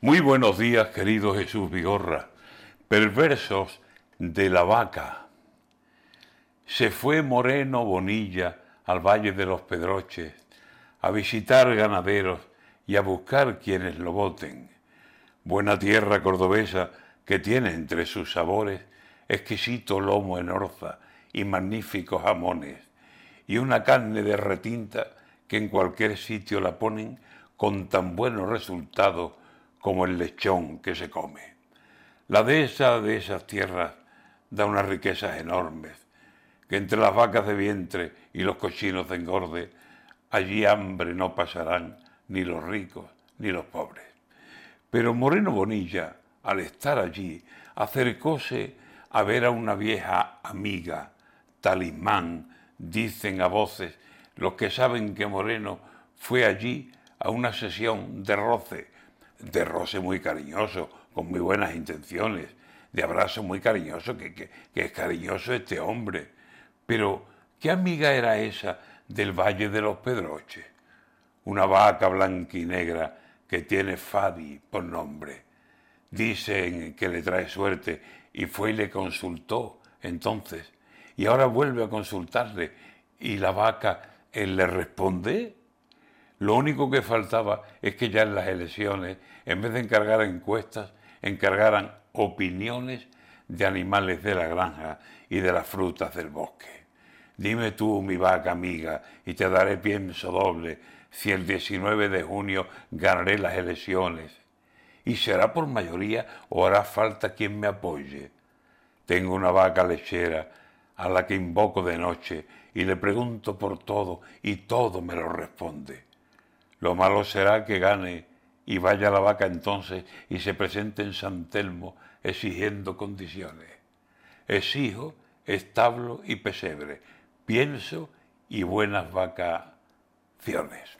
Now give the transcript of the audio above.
Muy buenos días, querido Jesús Vigorra. Perversos de la vaca. Se fue Moreno Bonilla al Valle de los Pedroches a visitar ganaderos y a buscar quienes lo voten. Buena tierra cordobesa que tiene entre sus sabores exquisito lomo en orza y magníficos jamones, y una carne de retinta que en cualquier sitio la ponen con tan buenos resultados como el lechón que se come. La dehesa de esas tierras da unas riquezas enormes, que entre las vacas de vientre y los cochinos de engorde, allí hambre no pasarán ni los ricos ni los pobres. Pero Moreno Bonilla, al estar allí, acercóse a ver a una vieja amiga, talismán, dicen a voces los que saben que Moreno fue allí a una sesión de roce, de roce muy cariñoso, con muy buenas intenciones, de abrazo muy cariñoso, que, que, es cariñoso este hombre. Pero, ¿qué amiga era esa del Valle de los Pedroches? Una vaca blanca y negra que tiene Fadi por nombre. Dicen que le trae suerte y fue y le consultó entonces. Y ahora vuelve a consultarle y la vaca, él le responde lo único que faltaba es que ya en las elecciones, en vez de encargar encuestas, encargaran opiniones de animales de la granja y de las frutas del bosque. Dime tú, mi vaca amiga, y te daré pienso doble si el 19 de junio ganaré las elecciones. ¿Y será por mayoría o hará falta quien me apoye? Tengo una vaca lechera a la que invoco de noche y le pregunto por todo y todo me lo responde. Lo malo será que gane y vaya la vaca entonces y se presente en San Telmo exigiendo condiciones. Exijo establo y pesebre, pienso y buenas vacaciones.